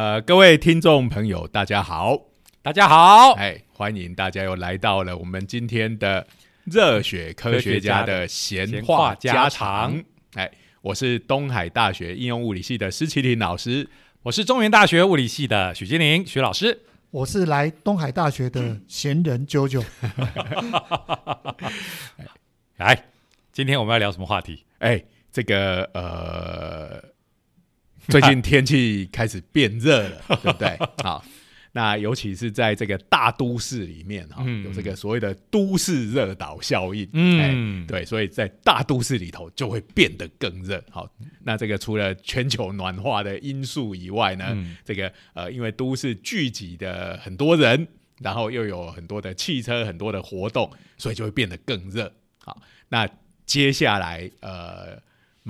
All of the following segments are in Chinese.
呃，各位听众朋友，大家好，大家好，哎，欢迎大家又来到了我们今天的热血科学家的闲话家常。哎，我是东海大学应用物理系的施启林老师，我是中原大学物理系的许金玲许老师，我是来东海大学的闲人九九。来，今天我们要聊什么话题？哎，这个呃。最近天气开始变热了，对不对？好，那尤其是在这个大都市里面哈，有这个所谓的都市热岛效应，嗯，对，所以在大都市里头就会变得更热。好，那这个除了全球暖化的因素以外呢，这个呃，因为都市聚集的很多人，然后又有很多的汽车、很多的活动，所以就会变得更热。好，那接下来呃。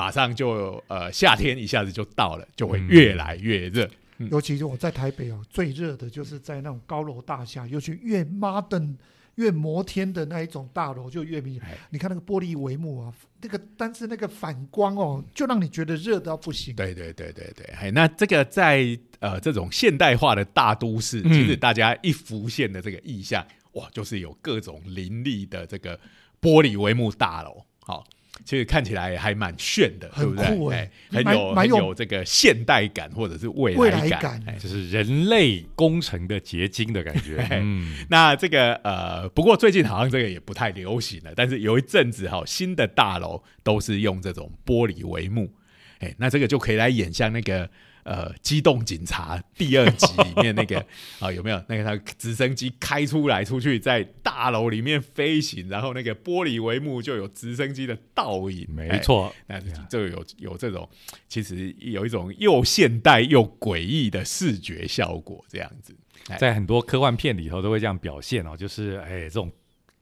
马上就呃夏天一下子就到了，就会越来越热。尤其是我在台北哦，最热的就是在那种高楼大厦，尤其越 modern 越摩天的那一种大楼就越明。你看那个玻璃帷幕啊，那个但是那个反光哦，就让你觉得热到不行。对对对对对，哎，那这个在呃这种现代化的大都市，其实大家一浮现的这个意象，哇，就是有各种林立的这个玻璃帷幕大楼，好。其实看起来还蛮炫的，对不对？哎，很有很有这个现代感或者是未来感，就是人类工程的结晶的感觉。嗯，那这个呃，不过最近好像这个也不太流行了。但是有一阵子哈，新的大楼都是用这种玻璃帷幕，哎，那这个就可以来演像那个。呃，机动警察第二集里面那个 啊，有没有？那个他直升机开出来出去在大楼里面飞行，然后那个玻璃帷幕就有直升机的倒影，没错，那就有有这种其实有一种又现代又诡异的视觉效果，这样子，在很多科幻片里头都会这样表现哦，就是哎这种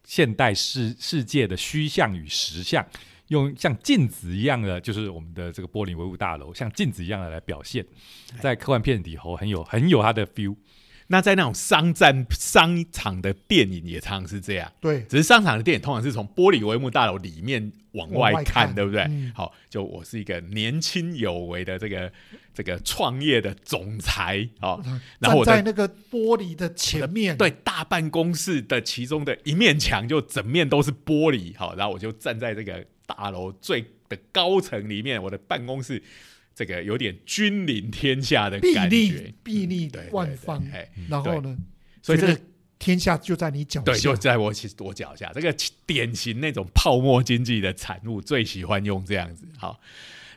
现代世世界的虚像与实像。用像镜子一样的，就是我们的这个玻璃帷幕大楼，像镜子一样的来表现，在科幻片里头很有很有它的 feel。那在那种商战商场的电影也常常是这样，对，只是商场的电影通常是从玻璃帷幕大楼里面往外看，对不对？好，就我是一个年轻有为的这个这个创业的总裁，好，然后我在那个玻璃的前面，对，大办公室的其中的一面墙就整面都是玻璃，好，然后我就站在这个。大楼最的高层里面，我的办公室，这个有点君临天下的感觉，壁立万方。然后呢，所以这个天下就在你脚下，对，就在我其实我脚下。这个典型那种泡沫经济的产物，最喜欢用这样子。好，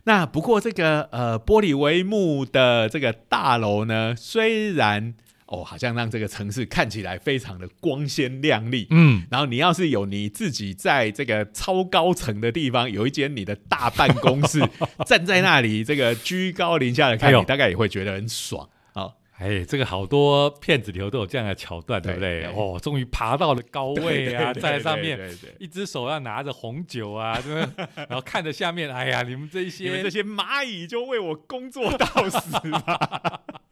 那不过这个呃玻璃帷幕的这个大楼呢，虽然。哦，好像让这个城市看起来非常的光鲜亮丽。嗯，然后你要是有你自己在这个超高层的地方有一间你的大办公室，站在那里这个居高临下的看你，大概也会觉得很爽啊。哎，这个好多片子里头都有这样的桥段，对不对？哦，终于爬到了高位啊，在上面，一只手要拿着红酒啊，然后看着下面，哎呀，你们这些这些蚂蚁就为我工作到死吧。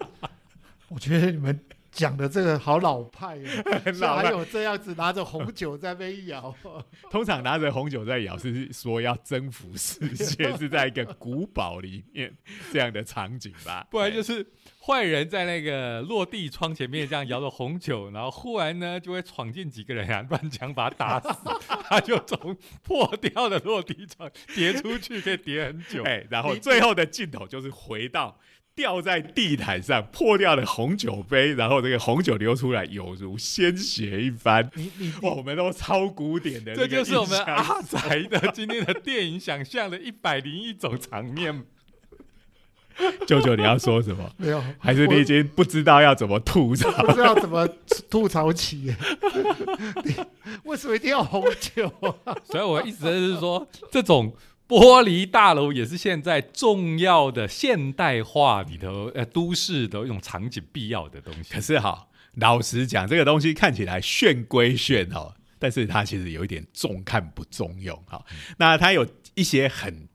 我觉得你们讲的这个好老派哦，哪有这样子拿着红酒在那摇。通常拿着红酒在摇是说要征服世界，是在一个古堡里面这样的场景吧？不然就是坏人在那个落地窗前面这样摇着红酒，然后忽然呢就会闯进几个人啊，乱枪把他打死，他就从破掉的落地窗跌出去，可以跌很久。哎，然后最后的镜头就是回到。掉在地毯上破掉的红酒杯，然后这个红酒流出来，有如鲜血一般。你你我们都超古典的，这就是我们阿宅的今天的电影想象的一百零一种场面。舅舅，你要说什么？没有，还是你已经不知道要怎么吐槽？不知道怎么吐槽起？为什么一定要红酒？所以我一直是说这种。玻璃大楼也是现在重要的现代化里头呃都市的一种场景必要的东西。可是哈，老实讲，这个东西看起来炫归炫哈，但是它其实有一点重看不重用哈。那它有一些很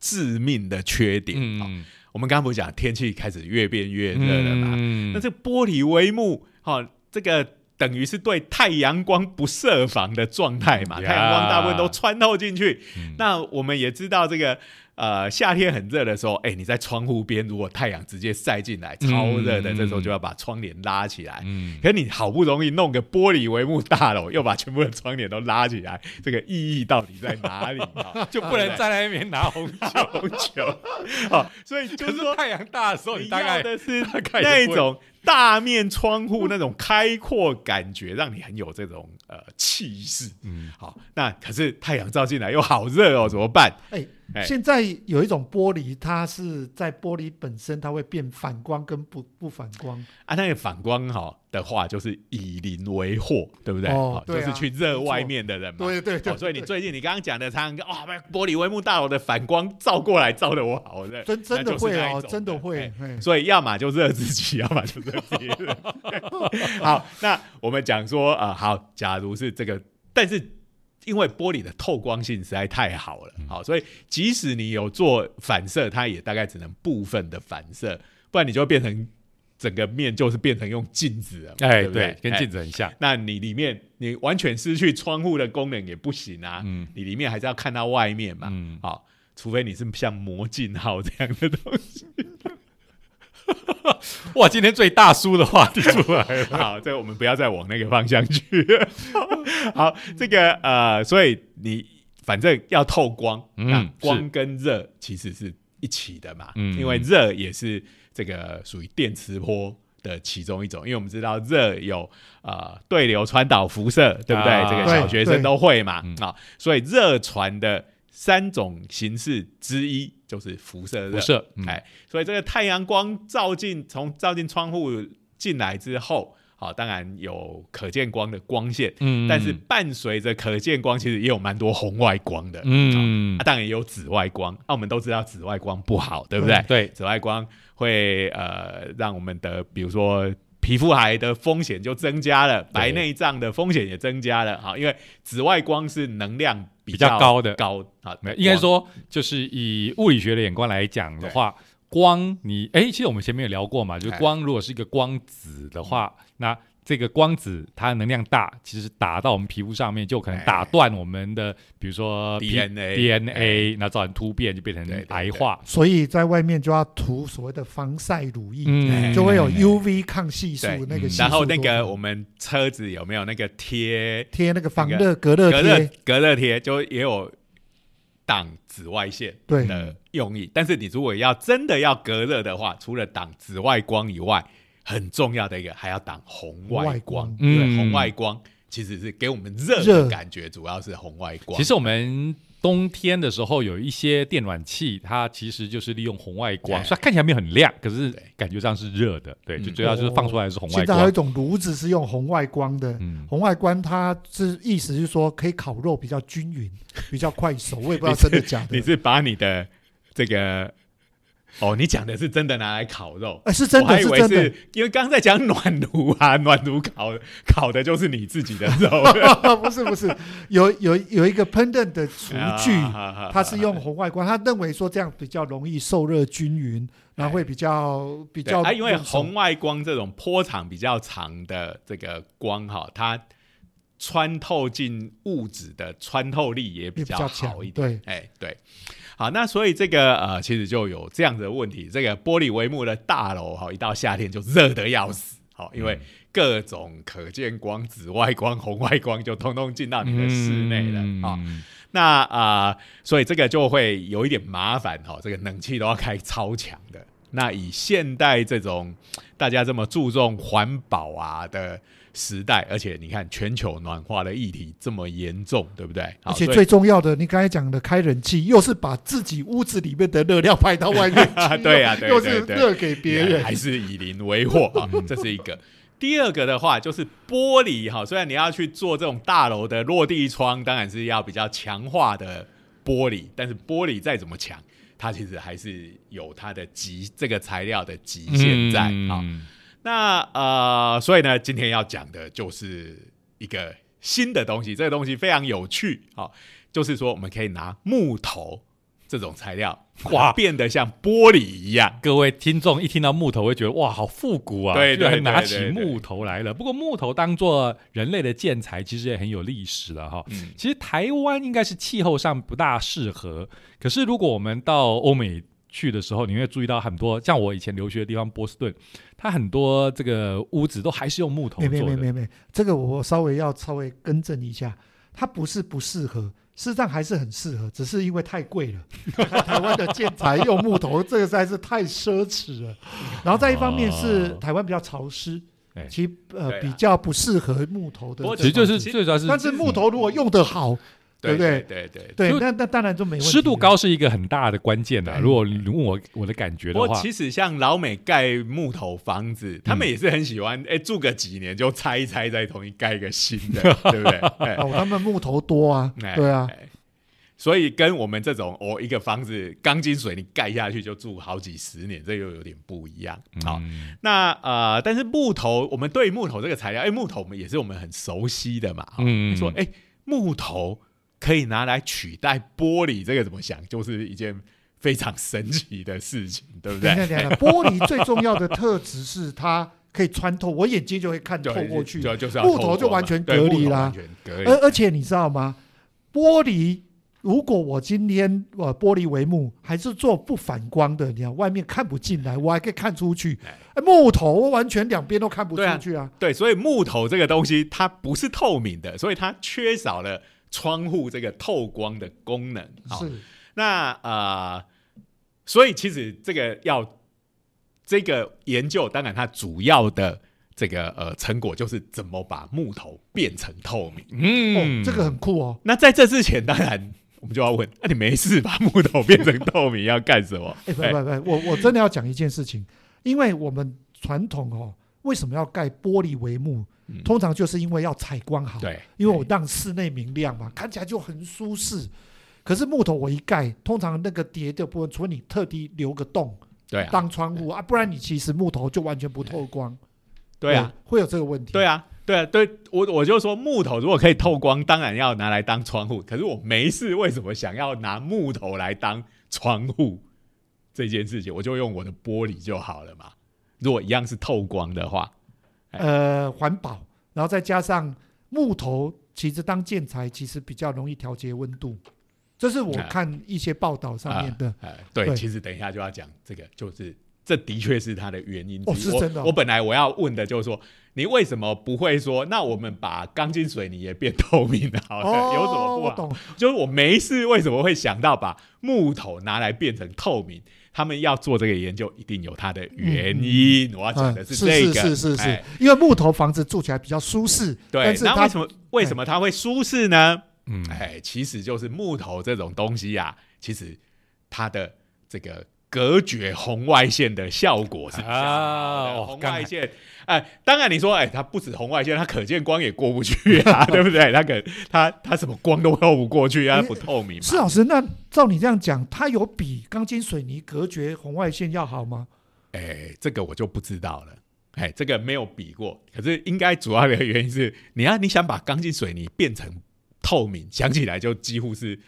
致命的缺点嗯，我们刚刚不是讲天气开始越变越热了嘛？那这玻璃帷幕哈，这个。等于是对太阳光不设防的状态嘛？太阳光大部分都穿透进去。那我们也知道这个呃夏天很热的时候，哎，你在窗户边，如果太阳直接晒进来，超热的，这时候就要把窗帘拉起来。嗯，可你好不容易弄个玻璃帷幕大楼，又把全部的窗帘都拉起来，这个意义到底在哪里啊？就不能站在那边拿红酒红酒啊？所以就是说，太阳大的时候，你大概的是 那一种。大面窗户那种开阔感觉，让你很有这种呃气势。嗯，好，那可是太阳照进来又好热哦，怎么办？哎。现在有一种玻璃，它是在玻璃本身，它会变反光跟不不反光啊。那个反光哈的话，就是以邻为祸，对不对？哦，就是去热外面的人嘛。对对对。所以你最近你刚刚讲的，常常哇，玻璃帷幕大楼的反光照过来，照的我好热，真真的会哦，真的会。所以要么就热自己，要么就热别人。好，那我们讲说啊，好，假如是这个，但是。因为玻璃的透光性实在太好了，好，所以即使你有做反射，它也大概只能部分的反射，不然你就变成整个面就是变成用镜子了，哎，对，跟镜子很像。那你里面你完全失去窗户的功能也不行啊，嗯，你里面还是要看到外面嘛，嗯，好，除非你是像魔镜号这样的东西。哇，今天最大叔的话题出来了。好，这我们不要再往那个方向去。好，这个呃，所以你反正要透光，嗯，光跟热其实是一起的嘛，嗯，因为热也是这个属于电磁波的其中一种，因为我们知道热有呃对流传导辐射，对不对？这个小学生都会嘛，啊，所以热传的。三种形式之一就是辐射热，辐射，哎，所以这个太阳光照进从照进窗户进来之后，好，当然有可见光的光线，嗯，但是伴随着可见光，其实也有蛮多红外光的，嗯，当然也有紫外光，那我们都知道紫外光不好，对不对？对，紫外光会呃让我们的比如说皮肤癌的风险就增加了，白内障的风险也增加了，好，因为紫外光是能量。比较高的高啊，没应该说就是以物理学的眼光来讲的话，光你哎，其实我们前面有聊过嘛，就是光如果是一个光子的话，那这个光子它的能量大，其实打到我们皮肤上面就可能打断我们的，比如说 DNA DNA，那造成突变就变成癌化，所以在外面就要涂所谓的防晒乳液，就会有 UV 抗系数那个。然后那个我们车子有没有那个贴贴那个防热隔热贴？隔热贴就也有挡紫外线的用意，但是你如果要真的要隔热的话，除了挡紫外光以外。很重要的一个，还要挡红外光。对，红外光其实是给我们热的感觉，主要是红外光。其实我们冬天的时候有一些电暖器，它其实就是利用红外光，虽然看起来没有很亮，可是感觉上是热的。对，就主要就是放出来是红外光。现在还有一种炉子是用红外光的，红外光它是意思是说可以烤肉比较均匀，比较快熟。我也不知道 真的假的。你是把你的这个。哦，你讲的是真的拿来烤肉？哎，是真的，是真的。因为刚刚在讲暖炉啊，暖炉烤烤的就是你自己的肉。不是不是，有有有一个烹饪的厨具，它是用红外光，他认为说这样比较容易受热均匀，然后会比较比较。啊，因为红外光这种波长比较长的这个光哈，它穿透进物质的穿透力也比较好一点。对，哎对。好，那所以这个呃，其实就有这样的问题。这个玻璃帷幕的大楼，哈，一到夏天就热得要死，好，因为各种可见光、紫外光、红外光就通通进到你的室内了啊。那啊，所以这个就会有一点麻烦，哈，这个冷气都要开超强的。那以现代这种大家这么注重环保啊的。时代，而且你看全球暖化的议题这么严重，对不对？而且最重要的，你刚才讲的开冷气，又是把自己屋子里面的热量排到外面 去，对呀，又是热给别人，还是以邻为祸啊？这是一个。第二个的话，就是玻璃哈，虽然你要去做这种大楼的落地窗，当然是要比较强化的玻璃，但是玻璃再怎么强，它其实还是有它的极这个材料的极限在啊。那呃，所以呢，今天要讲的就是一个新的东西，这个东西非常有趣啊，就是说我们可以拿木头这种材料，哇，变得像玻璃一样。各位听众一听到木头，会觉得哇，好复古啊！对对，拿起木头来了。不过木头当做人类的建材，其实也很有历史了哈。其实台湾应该是气候上不大适合，可是如果我们到欧美去的时候，你会注意到很多，像我以前留学的地方波士顿，它很多这个屋子都还是用木头做的。没没没没，这个我稍微要稍微更正一下，它不是不适合。事实上还是很适合，只是因为太贵了。台湾的建材用木头，这个实在是太奢侈了。然后再一方面是台湾比较潮湿，其呃比较不适合木头的。其实就是最主要是，但是木头如果用得好。对不对？对对对，那那当然就没问题。湿度高是一个很大的关键的。如果你问我我的感觉的话，其实像老美盖木头房子，他们也是很喜欢，哎，住个几年就拆一拆，再重新盖一个新的，对不对？哦，他们木头多啊，对啊。所以跟我们这种哦，一个房子钢筋水泥盖下去就住好几十年，这又有点不一样。好，那呃，但是木头，我们对木头这个材料，哎，木头我们也是我们很熟悉的嘛。嗯，说哎，木头。可以拿来取代玻璃，这个怎么想？就是一件非常神奇的事情，对不对？玻璃最重要的特质是它可以穿透，我眼睛就会看透过去。就就是木头就完全隔离啦。而而且你知道吗？玻璃如果我今天呃玻璃帷幕还是做不反光的，你看外面看不进来，我还可以看出去。木头完全两边都看不出去啊。对，所以木头这个东西它不是透明的，所以它缺少了。窗户这个透光的功能，是那呃，所以其实这个要这个研究，当然它主要的这个呃成果就是怎么把木头变成透明。嗯，这个很酷哦。那在这之前，当然我们就要问：那你没事把木头变成透明要干什么？哎，不不不，我我真的要讲一件事情，因为我们传统哦，为什么要盖玻璃帷幕？通常就是因为要采光好，对，因为我让室内明亮嘛，看起来就很舒适。可是木头我一盖，通常那个叠的部分，除非你特地留个洞，对，当窗户啊，不然你其实木头就完全不透光。对啊，会有这个问题。对啊，对啊，对我我就说木头如果可以透光，当然要拿来当窗户。可是我没事，为什么想要拿木头来当窗户这件事情？我就用我的玻璃就好了嘛。如果一样是透光的话。呃，环保，然后再加上木头，其实当建材其实比较容易调节温度，这是我看一些报道上面的。对，其实等一下就要讲这个，就是这的确是它的原因。哦，是真的。我本来我要问的就是说，你为什么不会说，那我们把钢筋水泥也变透明的？好，有什么不好？就是我没事，为什么会想到把木头拿来变成透明？他们要做这个研究，一定有它的原因。我要讲的是这个，是是是，因为木头房子住起来比较舒适。对，那为什么为什么它会舒适呢？嗯，哎，其实就是木头这种东西呀，其实它的这个。隔绝红外线的效果是啊，红外线，哎，当然你说，哎，它不止红外线，它可见光也过不去啊，对不对？它可它它什么光都透不过去啊，不透明。施老师，那照你这样讲，它有比钢筋水泥隔绝红外线要好吗？哎，这个我就不知道了，哎，这个没有比过。可是应该主要的原因是，你要你想把钢筋水泥变成透明，想起来就几乎是。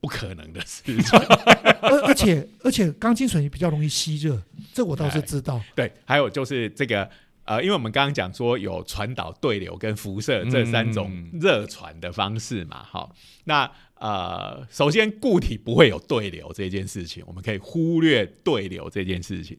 不可能的事情，而而且而且钢筋水泥比较容易吸热，这我倒是知道。对，还有就是这个呃，因为我们刚刚讲说有传导对流跟辐射这三种热传的方式嘛，好，那呃，首先固体不会有对流这件事情，我们可以忽略对流这件事情。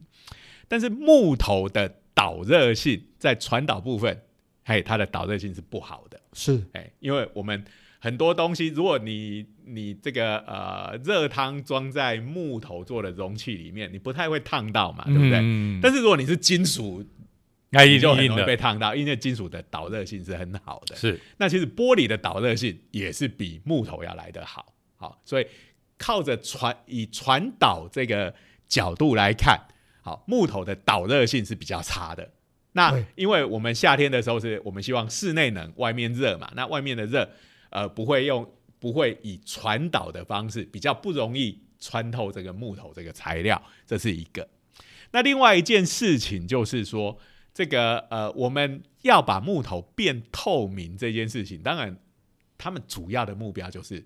但是木头的导热性在传导部分，嘿，它的导热性是不好的，是哎，因为我们。很多东西，如果你你这个呃热汤装在木头做的容器里面，你不太会烫到嘛，对不对？但是如果你是金属，你就很容易被烫到，因为金属的导热性是很好的。是，那其实玻璃的导热性也是比木头要来得好。好，所以靠着传以传导这个角度来看，好木头的导热性是比较差的。那因为我们夏天的时候是我们希望室内冷，外面热嘛，那外面的热。呃，不会用，不会以传导的方式，比较不容易穿透这个木头这个材料，这是一个。那另外一件事情就是说，这个呃，我们要把木头变透明这件事情，当然，他们主要的目标就是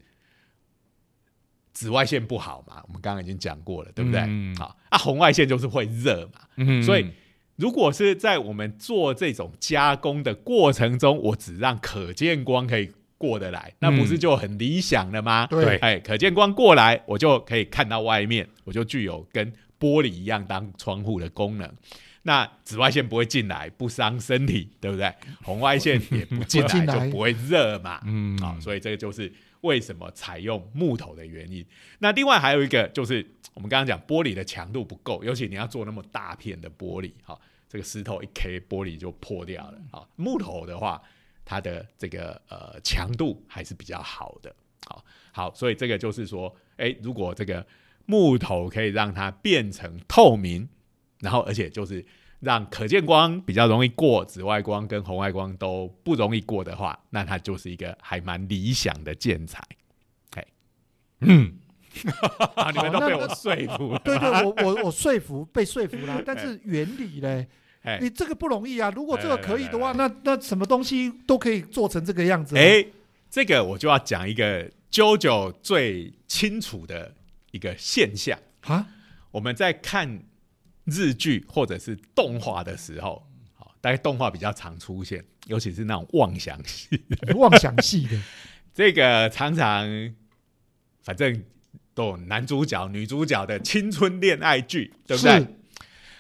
紫外线不好嘛，我们刚刚已经讲过了，对不对？嗯好，啊，红外线就是会热嘛，嗯所以如果是在我们做这种加工的过程中，我只让可见光可以过得来，那不是就很理想了吗？对哎，可见光过来，我就可以看到外面，我就具有跟玻璃一样当窗户的功能。那紫外线不会进来，不伤身体，对不对？红外线也不进来来，就不会热嘛。嗯好、所以这个就是为什么采用木头的原因。那另外还有一个就是，我们刚刚讲玻璃的强度不够，尤其你要做那么大片的玻璃，好、这个石头一 K 玻璃就破掉了。好、木头的话，它的这个呃强度还是比较好的。好，好，所以这个就是说，哎，如果这个木头可以让它变成透明，然后而且就是让可见光比较容易过，紫外光跟红外光都不容易过的话，那它就是一个还蛮理想的建材。嗯，啊，你们都那被我 说服了。对对，我我我说服被说服了，但是原理嘞，哎你这个不容易啊。如果这个可以的话，那那什么东西都可以做成这个样子啊。哎，这个我就要讲一个 JoJo 最清楚的一个现象。啊，我们在看日剧或者是动画的时候，好，大概动画比较常出现，尤其是那种妄想戏，妄想系的，这个常常反正都有男主角、女主角的青春恋爱剧，对不对是？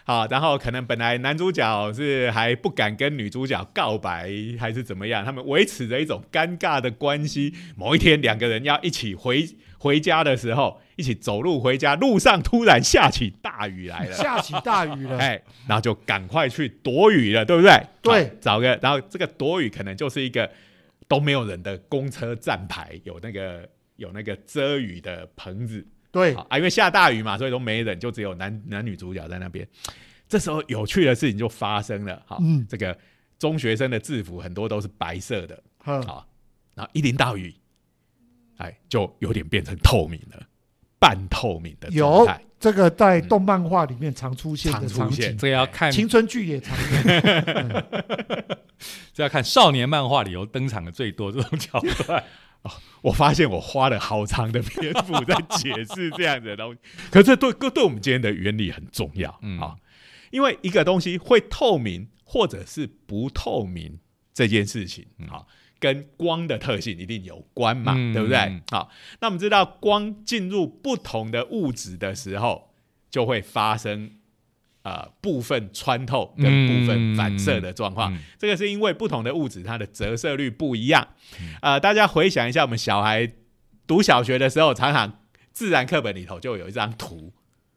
好，然后可能本来男主角是还不敢跟女主角告白，还是怎么样，他们维持着一种尴尬的关系。某一天，两个人要一起回回家的时候，一起走路回家，路上突然下起大雨来了。下起大雨了。哎，然后就赶快去躲雨了，对不对？对找个，然后这个躲雨可能就是一个都没有人的公车站牌，有那个有那个遮雨的棚子对啊，因为下大雨嘛，所以都没人，就只有男男女主角在那边。这时候有趣的事情就发生了，好，嗯这个中学生的制服很多都是白色的，嗯，好，然后一淋到雨，哎，就有点变成透明了，半透明的状有态。这个在动漫画里面常出现的常出场现景，这个要看，青春剧也常有。嗯 这要看少年漫画里头登场的最多这种桥段。我发现我花了好长的篇幅在解释这样的东西，可是对对我们今天的原理很重要，嗯啊，因为一个东西会透明或者是不透明这件事情，啊，跟光的特性一定有关嘛，嗯对不对嗯？好，那我们知道光进入不同的物质的时候，就会发生。呃，部分穿透跟部分反射的状况，嗯这个是因为不同的物质它的折射率不一样。呃，大家回想一下，我们小孩读小学的时候，常常自然课本里头就有一张图，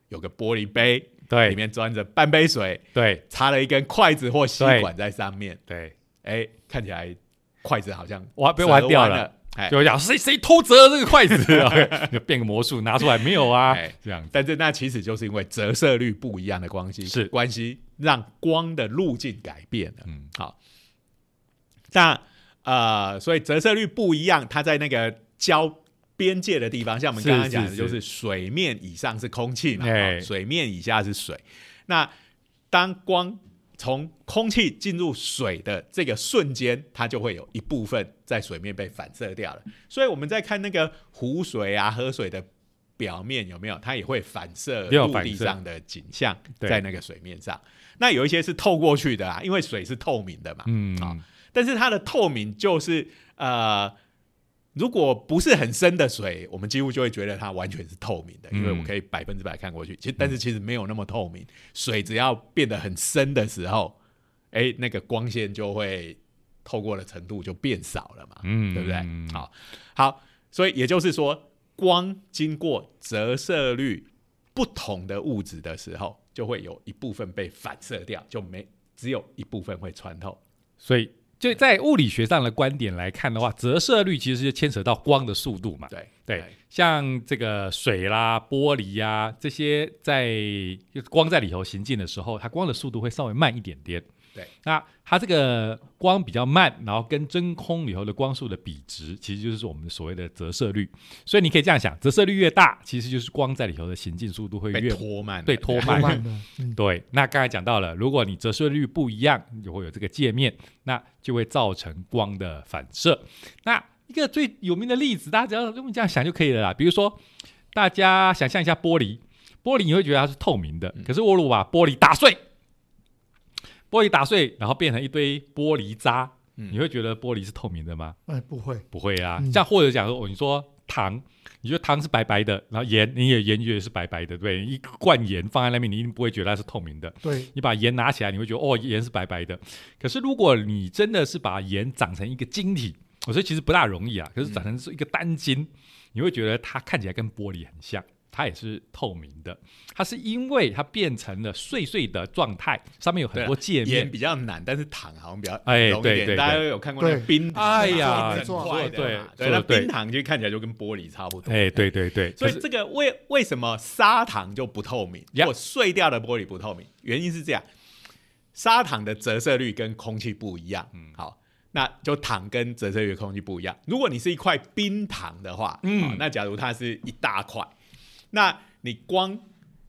有个玻璃杯，对。里面装着半杯水，对。插了一根筷子或吸管在上面。对，哎，看起来筷子好像哇，被我玩掉了。就讲谁谁偷折了这个筷子，就变个魔术拿出来没有啊哎？这样，但是那其实就是因为折射率不一样的关系，是。关系让光的路径改变了。嗯，好，那呃，所以折射率不一样，它在那个交边界的地方，像我们是刚刚讲的，就是水面以上是空气嘛，水面以下是水。那当光从空气进入水的这个瞬间，它就会有一部分在水面被反射掉了。所以我们在看那个湖水啊、河水的表面有没有，它也会反射陆地上的景象在那个水面上。那有一些是透过去的啊，因为水是透明的嘛，嗯，好但是它的透明就是呃，如果不是很深的水，我们几乎就会觉得它完全是透明的，因为嗯我可以百分之百看过去。其实，但是其实没有那么透明。水只要变得很深的时候，哎，那个光线就会透过的程度就变少了嘛，嗯对不对嗯？好，好，所以也就是说，光经过折射率不同的物质的时候，就会有一部分被反射掉，就没只有一部分会穿透。所以就在物理学上的观点来看的话，折射率其实就牵扯到光的速度嘛。对对，像这个水啦、玻璃呀、这些，在光在里头行进的时候，它光的速度会稍微慢一点点。对，那它这个光比较慢，然后跟真空里头的光速的比值，其实就是我们所谓的折射率。所以你可以这样想，折射率越大，其实就是光在里头的行进速度会越拖慢，对拖慢慢慢，嗯，对，那刚才讲到了，如果你折射率不一样，就会有这个界面，那就会造成光的反射。那一个最有名的例子，大家只要用这样想就可以了啦。比如说，大家想象一下玻璃，玻璃你会觉得它是透明的，嗯可是我如果把玻璃打碎，玻璃打碎，然后变成一堆玻璃渣，嗯你会觉得玻璃是透明的吗？哎，不会，不会啊。嗯像或者讲说，哦你说糖，你觉得糖是白白的，然后盐你也盐也是白白的，对？一罐盐放在那边，你一定不会觉得它是透明的。对，你把盐拿起来，你会觉得哦，盐是白白的。可是如果你真的是把盐长成一个晶体，我觉得其实不大容易啊。可是长成是一个单晶，你会觉得它看起来跟玻璃很像，它也是透明的。它是因为它变成了碎碎的状态，上面有很多界盐面。比较难，但是糖好像比较哎容易一点。对对大家都有看过那个冰糖，哎呀对嘛对，那冰糖就看起来就跟玻璃差不多。哎，对对对，所以这个为为什么砂糖就不透明，呀或碎掉的玻璃不透明？原因是这样，砂糖的折射率跟空气不一样。嗯好，那就糖跟折射率、空气不一样。如果你是一块冰糖的话，嗯好那假如它是一大块，那你光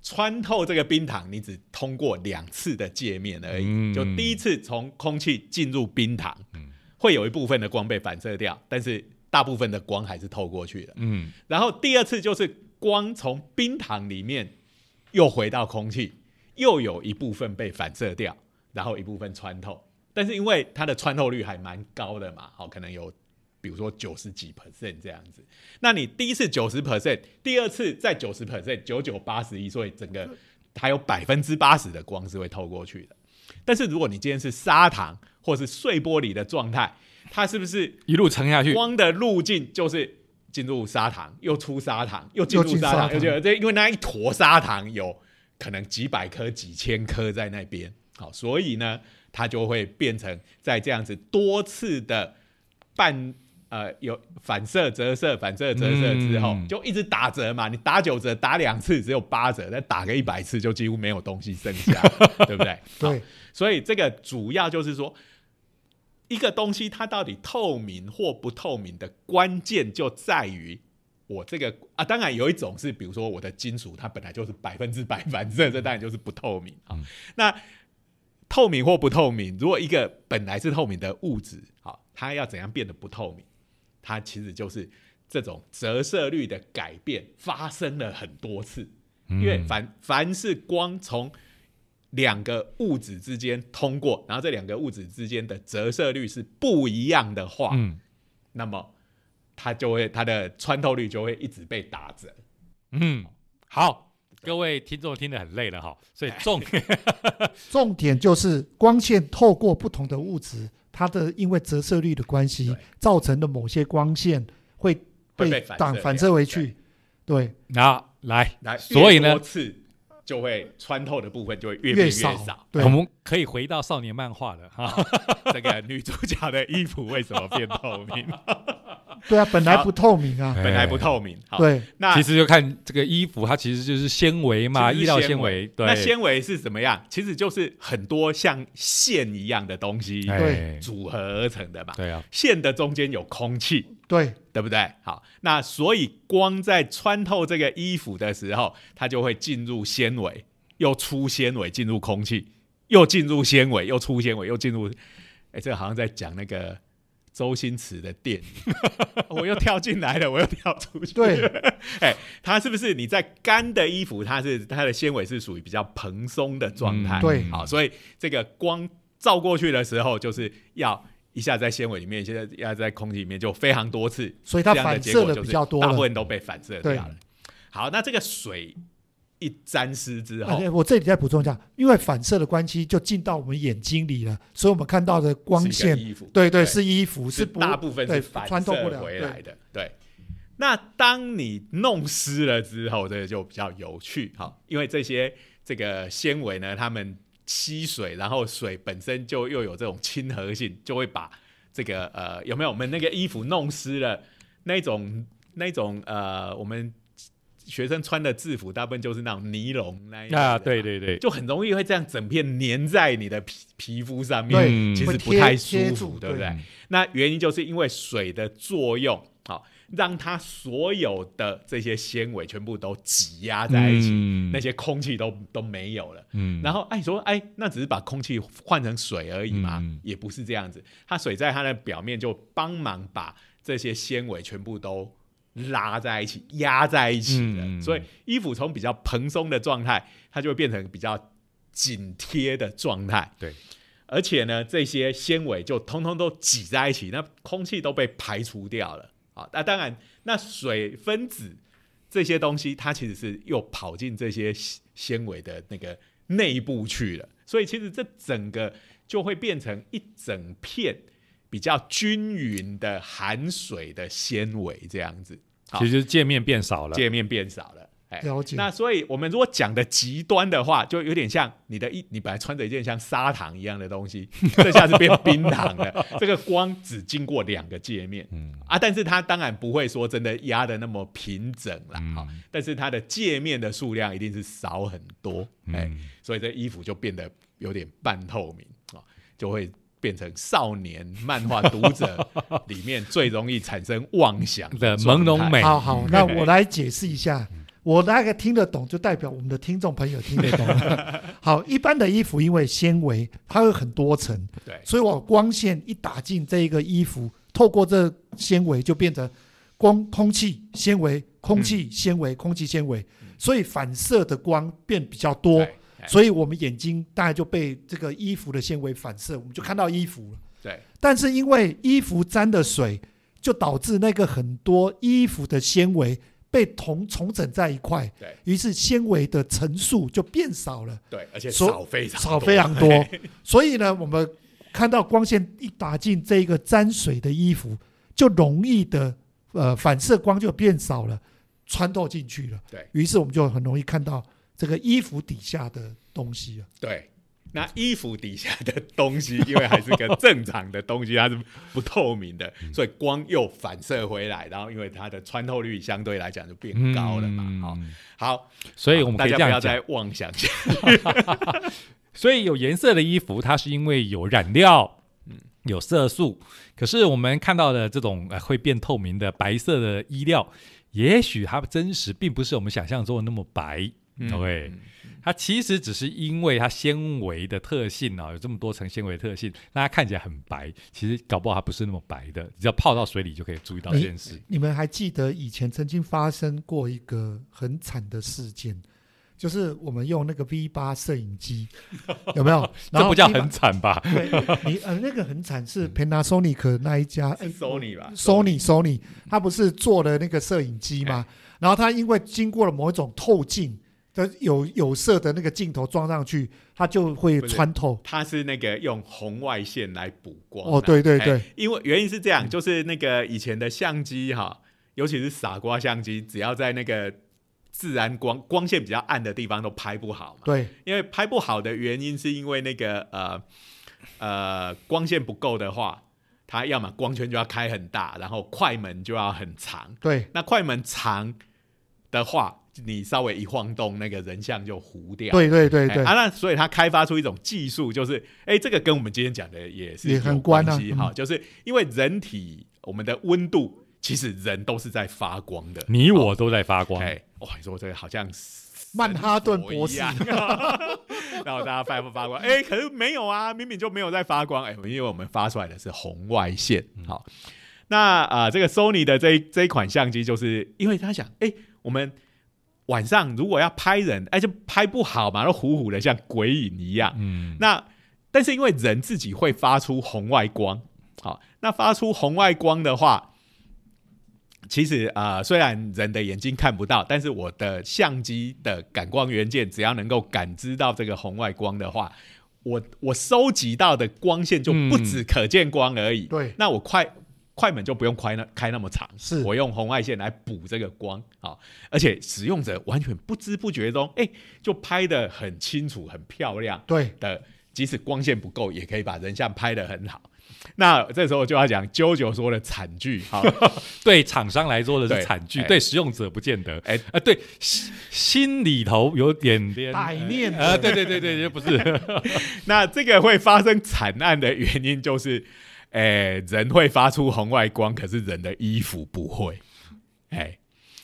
穿透这个冰糖，你只通过两次的界面而已。嗯就第一次从空气进入冰糖，嗯会有一部分的光被反射掉，但是大部分的光还是透过去的。嗯然后第二次就是光从冰糖里面又回到空气，又有一部分被反射掉，然后一部分穿透。但是因为它的穿透率还蛮高的嘛，好，可能有比如说九十几 percent 这样子。那你第一次九十 percent，第二次再九十 percent，九九八十一，所以整个还有百分之八十的光是会透过去的。但是如果你今天是砂糖或是碎玻璃的状态，它是不是一路沉下去，光的路径就是进入砂糖，又出砂糖，又进入砂糖，又进这因为那一坨砂糖有可能几百颗、几千颗在那边，好，所以呢，它就会变成在这样子多次的半呃有反射、折射、反射、折射之后，嗯就一直打折嘛。你打九折，打两次只有八折，再打个一百次就几乎没有东西剩下，对不对？好对，所以这个主要就是说，一个东西它到底透明或不透明的关键就在于我这个啊，当然有一种是，比如说我的金属它本来就是百分之百反射，这当然就是不透明啊。嗯那透明或不透明，如果一个本来是透明的物质，好，它要怎样变得不透明？它其实就是这种折射率的改变发生了很多次。嗯因为凡凡是光从两个物质之间通过，然后这两个物质之间的折射率是不一样的话，嗯那么它就会它的穿透率就会一直被打折。嗯，好，各位听众听得很累了哈，所以重点 重点就是光线透过不同的物质，它的因为折射率的关系，造成的某些光线会会被反反射回去。对，那来，来，所以呢？次就会穿透的部分就会越变越越少少。对。我们可以回到少年漫画了哈。这个女主角的衣服为什么变透明？对啊，本来不透明啊。本来不透明。好，对，那其实就看这个衣服，它其实就是纤维嘛，其实是医疗纤纤维维。对，那纤维是怎么样？其实就是很多像线一样的东西对组合而成的嘛。对啊，线的中间有空气，对，对不对？好，那所以光在穿透这个衣服的时候，它就会进入纤维，又出纤维进入空气，又进入纤维，又出纤维，又进入。哎，这个好像在讲那个周星驰的电影，我又跳进来了，我又跳出去。对，哎，它是不是你在干的衣服，它是它的纤维是属于比较蓬松的状态？嗯对好，所以这个光照过去的时候，就是要一下在纤维里面，现在要在空气里面，就非常多次，所以它反射的比较多。大部分都被反射掉了。好，那这个水一沾湿之后，啊我这里再补充一下，因为反射的关系，就进到我们眼睛里了，所以我们看到的光线，衣服，对对，对。是衣服，不是大部分对是反射穿透不了回来的。对，那当你弄湿了之后，这个就比较有趣哈，因为这些这个纤维呢，它们吸水，然后水本身就又有这种亲和性，就会把这个呃有没有？我们那个衣服弄湿了，那种那种呃我们学生穿的制服，大部分就是那种尼龙那啊，对对对，就很容易会这样整片粘在你的皮皮肤上面，其实不太舒服，住对不对？嗯那原因就是因为水的作用，好、让它所有的这些纤维全部都挤压在一起，嗯那些空气都都没有了。嗯然后，哎，你说，哎，那只是把空气换成水而已嘛？嗯也不是这样子，它水在它的表面就帮忙把这些纤维全部都拉在一起、压在一起的，嗯所以衣服从比较蓬松的状态，它就会变成比较紧贴的状态。对，而且呢，这些纤维就通通都挤在一起，那空气都被排除掉了。啊，那当然，那水分子这些东西，它其实是又跑进这些纤纤维的那个内部去了，所以其实这整个就会变成一整片比较均匀的含水的纤维这样子。好。其实就是界面变少了。界面变少了。哎，了解。那所以我们如果讲的极端的话，就有点像你的一，你本来穿着一件像砂糖一样的东西，这下是变冰糖了。这个光只经过两个界面，嗯。啊，但是它当然不会说真的压的那么平整啦，嗯。好、但是它的界面的数量一定是少很多，哎、嗯。所以这衣服就变得有点半透明啊、就会变成少年 漫画读者里面最容易产生妄想的朦胧美。好好，那我来解释一下。我大概听得懂，就代表我们的听众朋友听得懂。好，一般的衣服因为纤维它有很多层，对。所以我光线一打进这一个衣服，透过这纤维就变成光空气纤维、空气纤维、空气纤维，所以反射的光变比较多，所以我们眼睛大概就被这个衣服的纤维反射，我们就看到衣服了。对。但是因为衣服沾的水，就导致那个很多衣服的纤维被同重整在一块，对。于是纤维的层数就变少了，对，而且所少非常少非常多。所以呢，我们看到光线一打进这个沾水的衣服，就容易的呃反射光就变少了，穿透进去了。对。于是我们就很容易看到这个衣服底下的东西啊。对，那衣服底下的东西，因为还是个正常的东西，它是不透明的，嗯所以光又反射回来，然后因为它的穿透率相对来讲就变高了嘛。好、嗯好，所以我们大家不要再，妄想 所以有颜色的衣服，它是因为有染料，嗯有色素。可是我们看到的这种呃会变透明的白色的衣料，也许它真实并不是我们想象中的那么白。嗯 OK，它其实只是因为它纤维的特性啊，有这么多层纤维的特性，让它看起来很白。其实搞不好它不是那么白的，只要泡到水里就可以注意到这件事。你们还记得以前曾经发生过一个很惨的事件，就是我们用那个 V 八摄影机，有没有？然后这不叫很惨吧？对，你呃那个很惨，是 Panasonic 那一家 Sony 吧 Sony Sony，他不是做了那个摄影机吗？然后他因为经过了某一种透镜的有有色的那个镜头装上去，它就会穿透。它是那个用红外线来补光的。哦，对对对哎，因为原因是这样，就是那个以前的相机哈，尤其是傻瓜相机，只要在那个自然光光线比较暗的地方都拍不好嘛。对因为拍不好的原因是因为那个呃呃光线不够的话，它要么光圈就要开很大，然后快门就要很长。对那快门长的话，你稍微一晃动，那个人像就糊掉。对对对对哎啊，那所以他开发出一种技术，就是哎、这个跟我们今天讲的也是也很有关系哈、嗯就是因为人体我们的温度，其实人都是在发光的。你我都在发光。哎，哇，你说这个好像曼哈顿博士一样，然后大家发不发光？哎、可是没有啊，明明就没有在发光。哎、因为我们发出来的是红外线。好，那啊、呃这个 Sony 的这一这一款相机，就是因为他想，哎、我们晚上如果要拍人，哎、就拍不好嘛，都糊糊的像鬼影一样。嗯，那但是因为人自己会发出红外光，好，那发出红外光的话，其实啊、呃虽然人的眼睛看不到，但是我的相机的感光元件只要能够感知到这个红外光的话，我我收集到的光线就不止可见光而已。对那我快快门就不用开那开那么长，是。我用红外线来补这个光啊，而且使用者完全不知不觉中，哎、就拍的很清楚、很漂亮对。的，即使光线不够，也可以把人像拍的很好。那这时候就要讲啾啾说的惨剧，好，对厂商来说的对是惨剧，哎。对使用者不见得。哎。啊，对，心心里头有点点歹念。的呃，对对对对，不是。那这个会发生惨案的原因就是，诶、人会发出红外光，可是人的衣服不会，哎，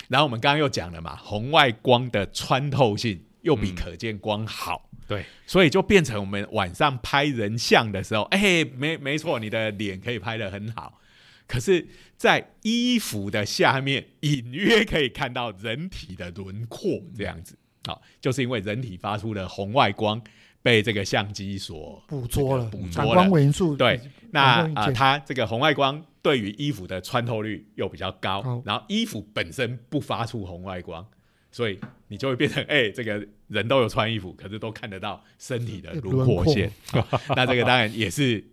然后我们刚刚又讲了嘛，红外光的穿透性又比可见光好。对，所以就变成我们晚上拍人像的时候，哎、没没错，你的脸可以拍得很好，可是，在衣服的下面隐约可以看到人体的轮廓，这样子。好，就是因为人体发出的红外光被这个相机所捕捉了，捕捉了。光元素对，那啊、它这个红外光对于衣服的穿透率又比较高，好然后衣服本身不发出红外光，所以你就会变成 哎、这个人都有穿衣服，可是都看得到身体的轮轮廓廓线。好 那这个当然也是。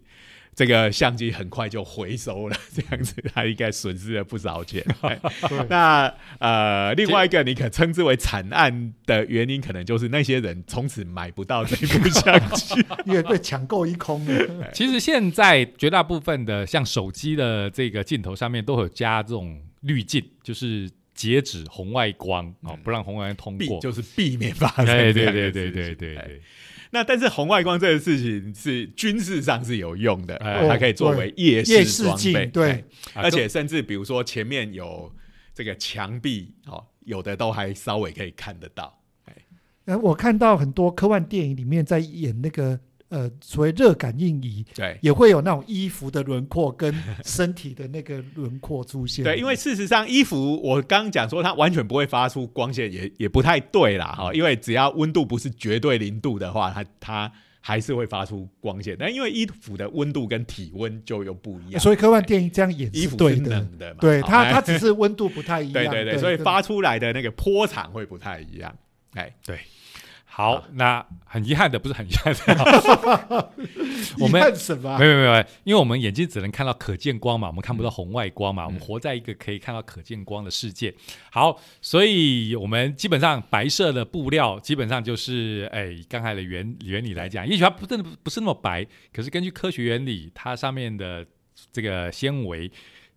这个相机很快就回收了，这样子他应该损失了不少钱。那呃，另外一个你可称之为惨案的原因，可能就是那些人从此买不到这部相机。因为被抢购一空了。其实现在绝大部分的像手机的这个镜头上面都有加这种滤镜，就是截止红外光哦，不让红外光通过。就是避免发生哎，对对对对对对，那但是红外光这个事情是军事上是有用的，哎它可以作为夜夜视镜备，对哎啊而且甚至比如说前面有这个墙壁哦，有的都还稍微可以看得到。哎，我看到很多科幻电影里面在演那个呃所谓热感应仪，对也会有那种衣服的轮廓跟身体的那个轮廓出现。对，因为事实上衣服我刚刚讲说它完全不会发出光线，也也不太对啦哈，因为只要温度不是绝对零度的话，它它还是会发出光线。但因为衣服的温度跟体温就又不一样，所以科幻电影这样演衣服是是对的。冷的嘛，对它，它只是温度不太一样。对对对，所以发出来的那个波长会不太一样。哎，好，那很遗憾的，不是很遗憾的，我们没？有没有没有，因为我们眼睛只能看到可见光嘛，我们看不到红外光嘛，我们活在一个可以看到可见光的世界。好，所以我们基本上白色的布料基本上就是，哎，刚才的原原理来讲，也许它不真的不是那么白，可是根据科学原理，它上面的这个纤维。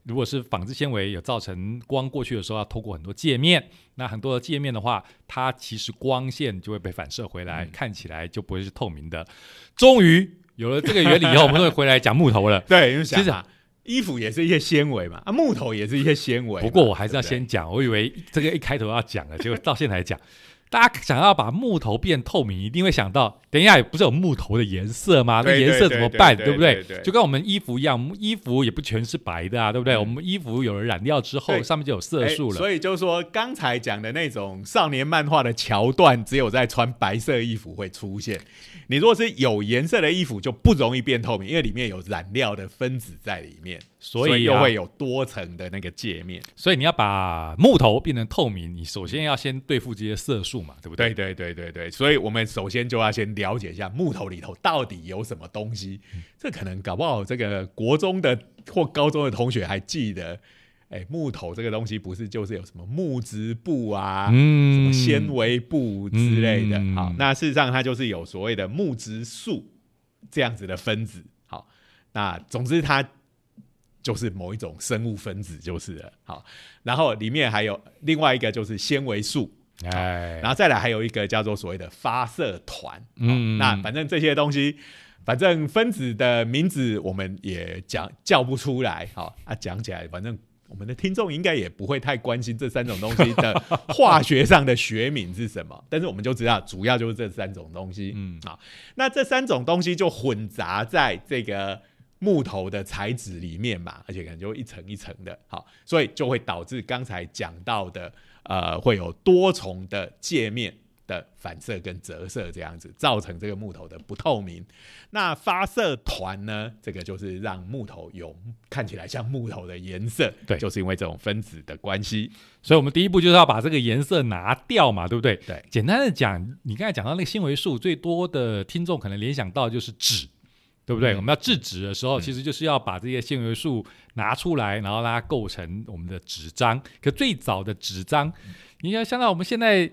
如果是纺织纤维有造成光过去的时候要透过很多界面，那很多的界面的话，它其实光线就会被反射回来，看起来就不会是透明的。终于有了这个原理以后，我们终于回来讲木头了。对，因为想其实啊，衣服也是一些纤维嘛，啊，木头也是一些纤维。不过我还是要先讲，我以为这个一开头要讲的，结果到现在才讲。大家想要把木头变透明，一定会想到，等一下不是有木头的颜色吗？那颜色怎么办？对对不对？就跟我们衣服一样，衣服也不全是白的啊，对不对？嗯我们衣服有了染料之后，上面就有色哎素了。所以就是说刚才讲的那种少年漫画的桥段，只有在穿白色衣服会出现。你如果是有颜色的衣服，就不容易变透明，因为里面有染料的分子在里面，所以啊又会有多层的那个界面。所以你要把木头变成透明，你首先要先对付这些色素嘛，对不对？对对对对对，所以我们首先就要先了解一下木头里头到底有什么东西。这可能搞不好这个国中的或高中的同学还记得，哎，木头这个东西不是就是有什么木质布啊，什嗯么纤维布之类的。嗯好，那事实上它就是有所谓的木质素这样子的分子。好，那总之它就是某一种生物分子就是了。好，然后里面还有另外一个就是纤维素。哎，然后再来还有一个叫做所谓的发射团，嗯嗯，那反正这些东西，反正分子的名字我们也讲叫不出来，好啊，讲起来反正。我们的听众应该也不会太关心这三种东西的化学上的学名是什么，但是我们就知道主要就是这三种东西，嗯嗯啊，那这三种东西就混杂在这个木头的材质里面嘛，而且可能就一层一层的，好，所以就会导致刚才讲到的，呃，会有多重的界面的反射跟折射这样子，造成这个木头的不透明。那发射团呢，这个就是让木头有看起来像木头的颜色，对就是因为这种分子的关系，所以我们第一步就是要把这个颜色拿掉嘛，对不对？对简单的讲，你刚才讲到那个纤维素，最多的听众可能联想到就是纸，对不对？嗯我们要制纸的时候，嗯其实就是要把这些纤维素拿出来，然后让它构成我们的纸张。可最早的纸张，你要想到我们现在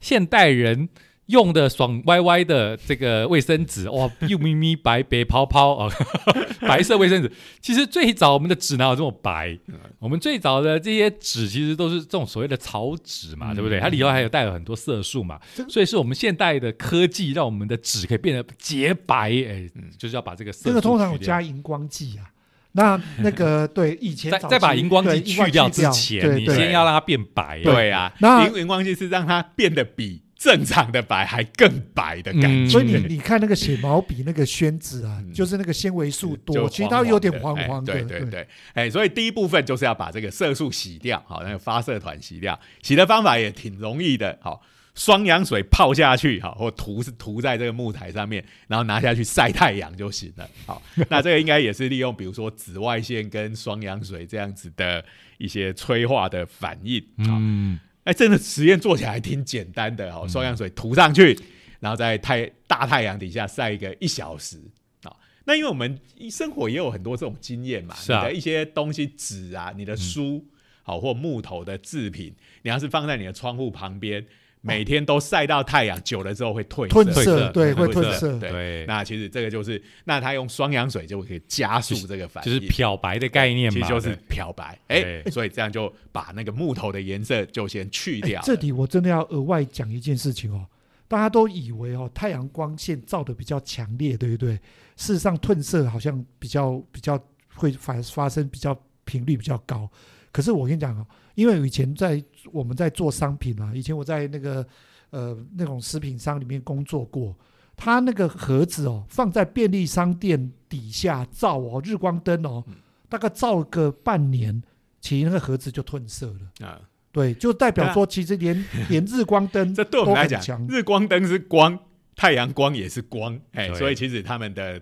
现代人。用的爽歪歪的这个卫生纸，哇，又咪咪白白泡泡哦，白色卫生纸。其实最早我们的纸哪有这么白？我们最早的这些纸其实都是这种所谓的草纸嘛，嗯对不对？它里头还有带有很多色素嘛这，个所以是我们现代的科技让我们的纸可以变得洁白，哎，嗯就是要把这个色素这个通常有加荧光剂啊。那那个对以前在早期在把荧光对剂去掉之前，你先要让它变白。对啊，那荧荧光剂是让它变得比正常的白还更白的感嗯觉。所以你你看那个写毛笔那个宣纸啊，嗯就是那个纤维素就多，其实它有点黄黄黄的。哎对对对，哎，所以第一部分就是要把这个色素洗掉，好，那个发色团洗掉，洗的方法也挺容易的，好，双氧水泡下去，好，或涂是涂在这个木材上面，然后拿下去晒太阳就行了，好，那这个应该也是利用比如说紫外线跟双氧水这样子的一些催化的反应，好，嗯，哎，真的实验做起来还挺简单的哦，双氧水涂上去，然后在太大太阳底下晒一个一小时啊。那因为我们生活也有很多这种经验嘛，是啊。你的一些东西纸啊，你的书好、或木头的制品，你要是放在你的窗户旁边，每天都晒到太阳，久了之后会褪褪褪色色，对，会褪褪色。对，对，那其实这个就是，那它用双氧水就可以加速这个反应，就是漂白的概念嘛，其实就是漂白，哎、对。所以这样就把那个木头的颜色就先去掉这里我真的要额外讲一件事情哦，大家都以为哦太阳光线照的比较强烈，对不对？事实上褪色好像比较比较会发发生比较频率比较高。可是我跟你讲哦，因为以前在我们在做商品啊，以前我在那个呃那种食品商里面工作过，它那个盒子哦放在便利商店底下照哦日光灯哦，嗯。大概照个半年，其实那个盒子就褪色了。啊、对，就代表说，其实连 连日光灯这对我们来讲都很，强。日光灯是光，太阳光也是光，哎，所以其实他们的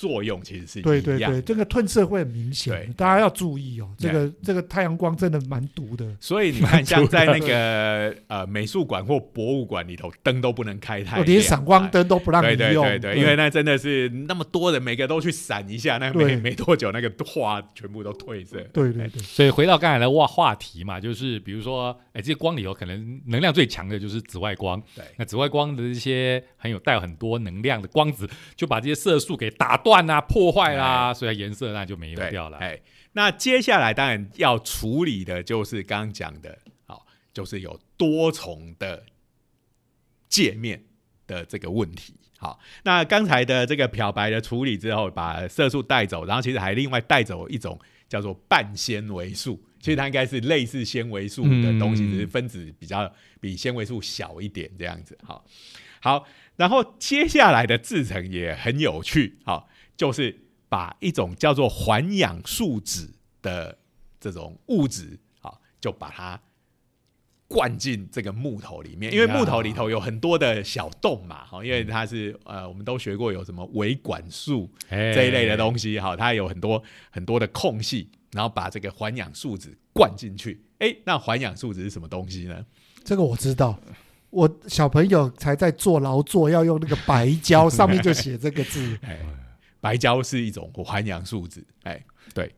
作用其实是对对对，一样的。这个褪色会很明显对，大家要注意哦。这个这个太阳光真的蛮毒的。所以你看，像在那个 呃美术馆或博物馆里头，灯都不能开太连闪光灯都不让对你用，对对对，因为那真的是那么多人，每个都去闪一下，那没没多久，那个画全部都褪色。对对对，所以回到刚才的话话题嘛，就是比如说，哎，这些光里头可能能量最强的就是紫外光。对。那紫外光的这些很有带有很多能量的光子，就把这些色素给打断啊、破坏啦，所以颜色那就没有掉了。哎，那接下来当然要处理的就是刚刚讲的，好，就是有多重的界面的这个问题。好，那刚才的这个漂白的处理之后，把色素带走，然后其实还另外带走一种叫做半纤维素，其实它应该是类似纤维素的东西，嗯只是分子比较比纤维素小一点这样子。好，好，然后接下来的制成也很有趣，好，就是把一种叫做环氧树脂的这种物质，好，就把它灌进这个木头里面，因为木头里头有很多的小洞嘛，哈，因为它是呃，我们都学过有什么维管束哎这一类的东西，哈，它有很多很多的空隙，然后把这个环氧树脂灌进去。哎，那环氧树脂是什么东西呢？这个我知道。我小朋友才在做劳作，要用那个白胶，上面就写这个字。哎，白胶是一种环氧树脂。哎，对，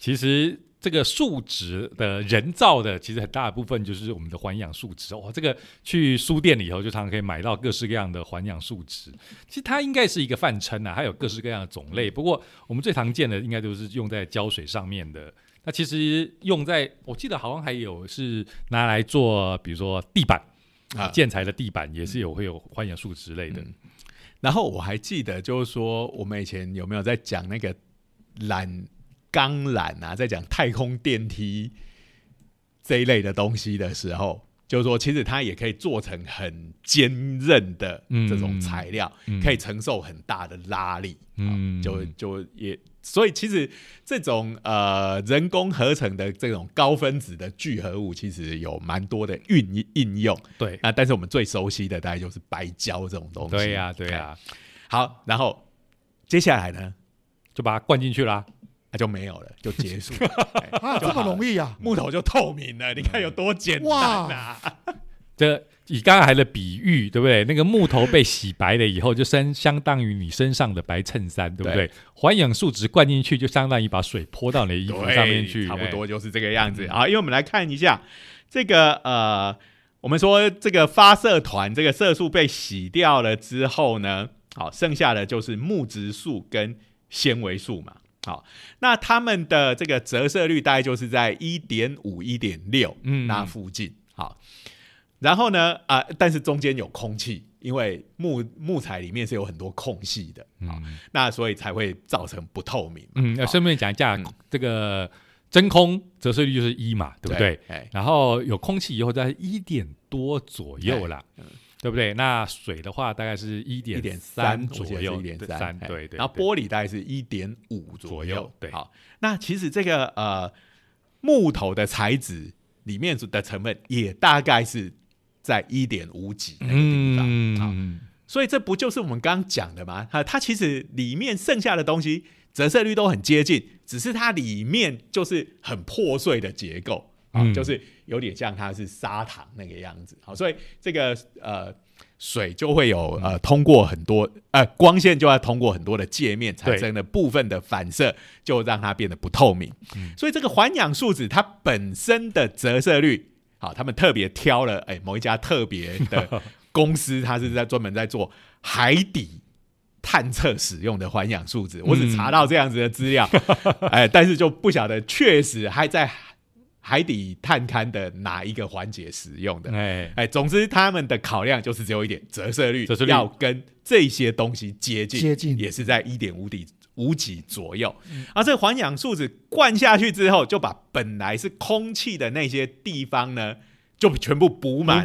其实这个树脂的人造的，其实很大的部分就是我们的环氧树脂哦。这个去书店里头就常常可以买到各式各样的环氧树脂。其实它应该是一个泛称啊，它有各式各样的种类。不过我们最常见的应该都是用在胶水上面的。那其实用在，我记得好像还有是拿来做，比如说地板啊建材的地板也是有会有环氧树脂类的。嗯然后我还记得，就是说我们以前有没有在讲那个缆钢缆啊，在讲太空电梯这一类的东西的时候，就是说其实它也可以做成很坚韧的这种材料，嗯可以承受很大的拉力，嗯嗯，就就也。所以其实这种呃人工合成的这种高分子的聚合物，其实有蛮多的运应用。对那但是我们最熟悉的大概就是白胶这种东西。对呀、对呀、哎好，然后接下来呢，就把它灌进去啦。那就没有了，就结束了。哎 啊，这么容易啊！木头就透明了，你看有多简单啊！这以刚才的比喻，对不对？那个木头被洗白了以后，就相相当于你身上的白衬衫，对不对？环氧树脂灌进去，就相当于把水泼到你的衣服上面去，差不多哎。就是这个样子啊。因为我们来看一下这个呃，我们说这个发色团这个色素被洗掉了之后呢，好，剩下的就是木质素跟纤维素嘛。好，那它们的这个折射率大概就是在一点五、一点六嗯那附近。好，然后呢，啊、但是中间有空气，因为木木材里面是有很多空隙的，啊，嗯那所以才会造成不透明。嗯，要好顺便讲一下，嗯这个真空折射率就是一嘛，对不对？？哎，然后有空气以后在一点多左右啦。对不对？那水的话大概是一一点点三左左右，一点三，嘿对对。然后玻璃大概是一点五左左右对好，那其实这个呃木头的材质里面的成分也大概是在一点五几那个地方。好，嗯，所以这不就是我们刚刚讲的吗？它它其实里面剩下的东西折射率都很接近，只是它里面就是很破碎的结构啊，嗯就是有点像它是砂糖那个样子。好，所以这个呃水就会有呃通过很多呃光线就要通过很多的界面产生的部分的反射，就让它变得不透明。所以这个环氧树脂它本身的折射率，好，他们特别挑了哎某一家特别的 公司，他是在专门在做海底。探测使用的环氧树脂，我只查到这样子的资料，哎，但是就不晓得确实还在海底探勘的哪一个环节使用的。哎，哎，总之他们的考量就是只有一点，折射率折射率要跟这些东西接近，接近也是在一点五底五几左右。而这个环氧树脂灌下去之后，就把本来是空气的那些地方呢，就全部补满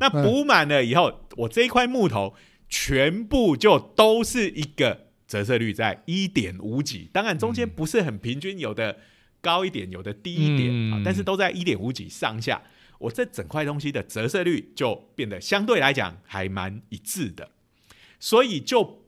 那补满了以后，我这一块木头全部就都是一个折射率在一点五几，当然中间不是很平均，有的高一点，有的低一点但是都在一点五几上下。我这整块东西的折射率就变得相对来讲还蛮一致的，所以就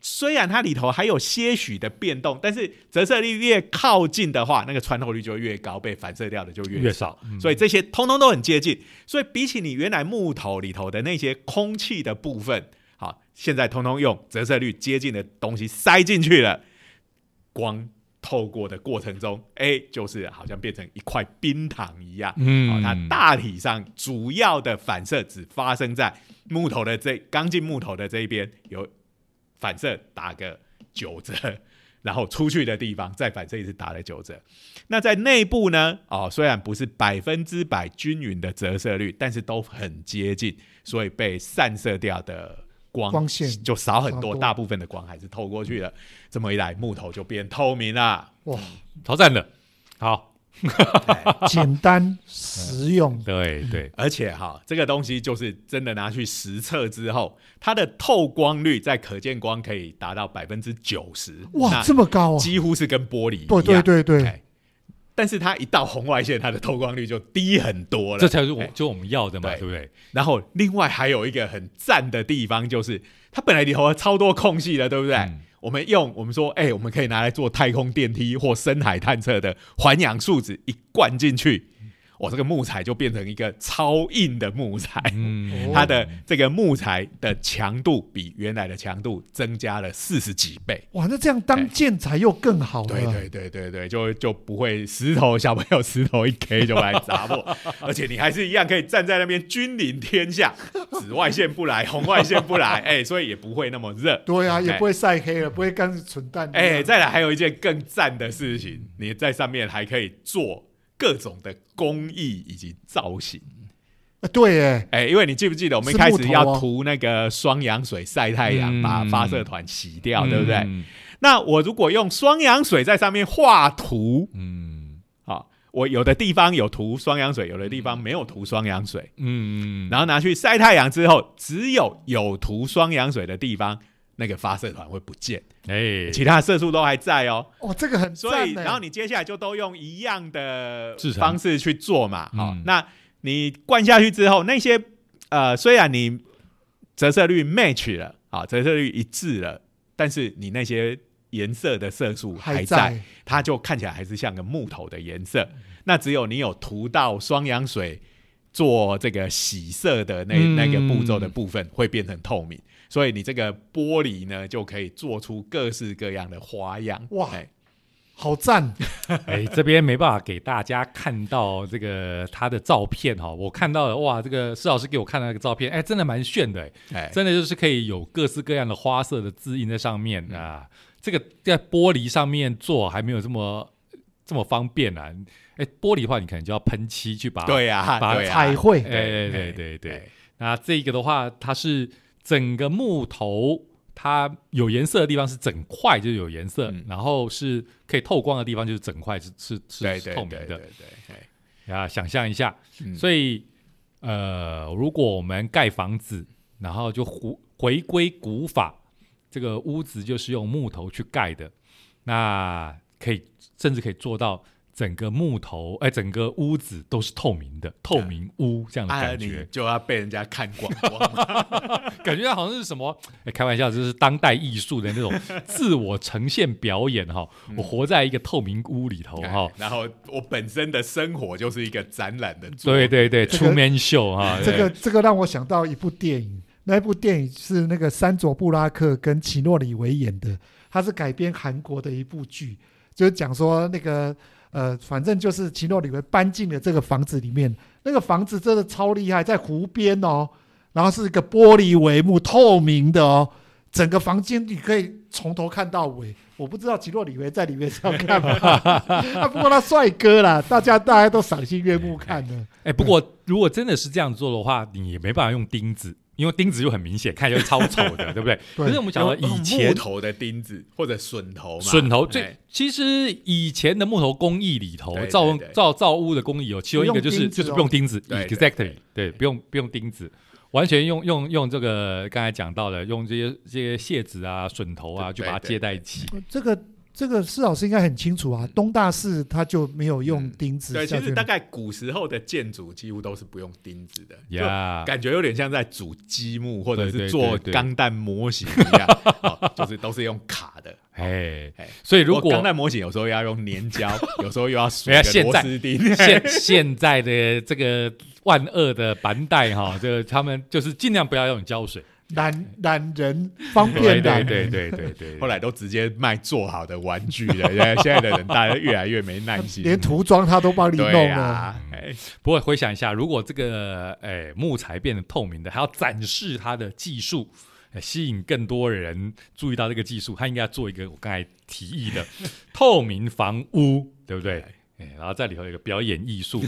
虽然它里头还有些许的变动，但是折射率越靠近的话，那个穿透率就越高，被反射掉的就越越少，嗯所以这些通通都很接近。所以比起你原来木头里头的那些空气的部分，好，现在通通用折射率接近的东西塞进去了，光透过的过程中，哎，就是好像变成一块冰糖一样。嗯哦，它大体上主要的反射只发生在木头的这刚进木头的这一边有反射打个九折，然后出去的地方再反射一次打了九折。那在内部呢，哦，虽然不是百分之百均匀的折射率，但是都很接近，所以被散射掉的光光线就少很多，多大部分的光还是透过去了。这么一来，木头就变透明了。哇，超赞的。好，简单实用，对对，而且哈，这个东西就是真的拿去实测之后，它的透光率在可见光可以达到百分之九十，哇，那这么高啊！几乎是跟玻璃一样。对对对对，哎但是它一到红外线，它的透光率就低很多了。这才是我哎就我们要的嘛，对对不对？然后另外还有一个很赞的地方，就是它本来里头超多空隙的，对不对？嗯我们用我们说，哎、我们可以拿来做太空电梯或深海探测的环氧树脂一灌进去，我、这个木材就变成一个超硬的木材。嗯 哦它的这个木材的强度比原来的强度增加了四十几倍。哇，那这样当建材又更好了。对对对对对，就就不会石头小朋友石头一 K 就把你砸破，而且你还是一样可以站在那边君临天下，紫外线不来，红外线不来，哎，所以也不会那么热。对啊，也哎不会晒黑了，不会干蠢蛋。哎，再来还有一件更赞的事情，你在上面还可以做各种的工艺以及造型。啊对哎，哎，因为你记不记得我们一是开始要涂那个双氧水晒太阳，嗯。把发射团洗掉，对不对？嗯那我如果用双氧水在上面画图，嗯。啊，我有的地方有涂双氧水，有的地方没有涂双氧水，嗯，然后拿去晒太阳之后，只有有涂双氧水的地方，那个发射团会不见，哎，其他色素都还在哦。哦，这个很所以，然后你接下来就都用一样的方式去做嘛。好、嗯那你灌下去之后，那些呃，虽然你折射率 match 了，啊，折射率一致了，但是你那些颜色的色素还还在，在它就看起来还是像个木头的颜色。那只有你有涂到双氧水做这个洗色的那、嗯那个步骤的部分，会变成透明。所以你这个玻璃呢，就可以做出各式各样的花样。哇哎好赞，哎，这边没办法给大家看到这个他的照片哈，我看到了哇，这个施老师给我看的那个照片，哎，真的蛮炫的，哎，哎，真的就是可以有各式各样的花色的字印在上面嗯啊。这个在玻璃上面做还没有这么这么方便啊。哎，玻璃的话，你可能就要喷漆去把对呀、把彩绘哎，对对哎对对。哎那这个的话，它是整个木头，它有颜色的地方是整块就有颜色，嗯然后是可以透光的地方就是整块是是是对是透明的对对对对。哎啊。想象一下，嗯所以呃，如果我们盖房子，然后就回回归古法，这个屋子就是用木头去盖的，那可以甚至可以做到。整个木头，哎，整个屋子都是透明的，透明屋这样的感觉，就要被人家看光光，感觉好像是什么？哎，开玩笑，这是当代艺术的那种 自我呈现表演哈。我活在一个透明屋里头哈，然后我本身的生活就是一个展览的，对对对，出面秀哈。这个这个让我想到一部电影，那一部电影是那个山佐布拉克跟奇诺里维演的，它是改编韩国的一部剧，就是讲说那个。呃，反正就是奇诺里维搬进了这个房子里面，那个房子真的超厉害，在湖边哦，然后是一个玻璃帷幕，透明的哦，整个房间你可以从头看到尾。我不知道奇诺里维在里面是要干嘛，不过他帅哥啦，大家大家都赏心悦目看的。哎，不过如果真的是这样做的话，你也没办法用钉子。因为钉子就很明显，看起来超丑的，对不对？可是我们讲的以前木头的钉子或者榫头，榫头最其实以前的木头工艺里头，造造造屋的工艺有其中一个就是就是不用钉子，exactly，对，不用不用钉子，完全用用用这个刚才讲到的，用这些这些楔子啊、榫头啊，就把它接在一起。这个。这个施老师应该很清楚啊，东大寺他就没有用钉子。对，其实大概古时候的建筑几乎都是不用钉子的，就感觉有点像在组积木或者是做钢弹模型一样，就是都是用卡的。哎，所以如果钢弹模型有时候要用粘胶，有时候又要锁螺丝钉。现现在的这个万恶的板带哈，就他们就是尽量不要用胶水。懒懒人方便的，对对对对，后来都直接卖做好的玩具了。现在 现在的人大家越来越没耐心，连涂装他都帮你弄了。哎，不过回想一下，如果这个哎木材变得透明的，还要展示它的技术，吸引更多人注意到这个技术，他应该要做一个我刚才提议的 透明房屋，对不对？哎，然后在里头有一个表演艺术，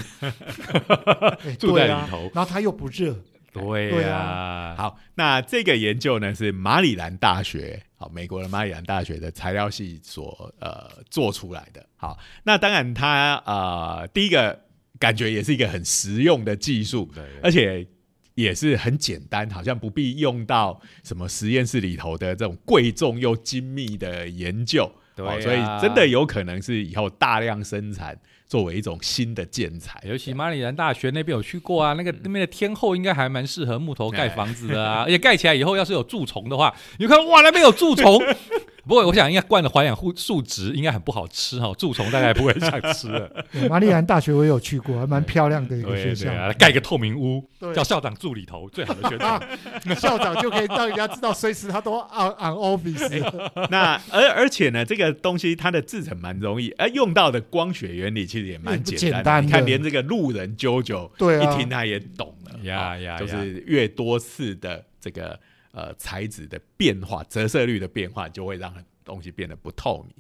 住在里头，然后它又不热。对呀，好，那这个研究呢是马里兰大学，好，美国的马里兰大学的材料系所呃做出来的。好，那当然它呃第一个感觉也是一个很实用的技术，而且也是很简单，好像不必用到什么实验室里头的这种贵重又精密的研究，对，所以真的有可能是以后大量生产。作为一种新的建材，尤其马里兰大学那边有去过啊，那个那边的天后应该还蛮适合木头盖房子的啊，而且盖起来以后要是有蛀虫的话，你看哇那边有蛀虫。不过我想应该灌的环氧护树植应该很不好吃哈，蛀虫大概不会想吃了。马里兰大学我有去过，还蛮漂亮的一个学校，盖个透明屋，叫校长住里头，最好的学校，校长就可以让人家知道随时他都 on on office。那而而且呢，这个东西它的制成蛮容易，而用到的光学原理其实也蛮简单。你看连这个路人啾啾，对一听他也懂了呀呀，就是越多次的这个。呃，材质的变化、折射率的变化，就会让东西变得不透明。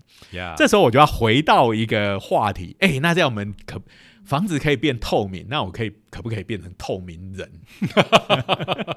这时候我就要回到一个话题，哎，那这样我们可房子可以变透明，那我可以可不可以变成透明人？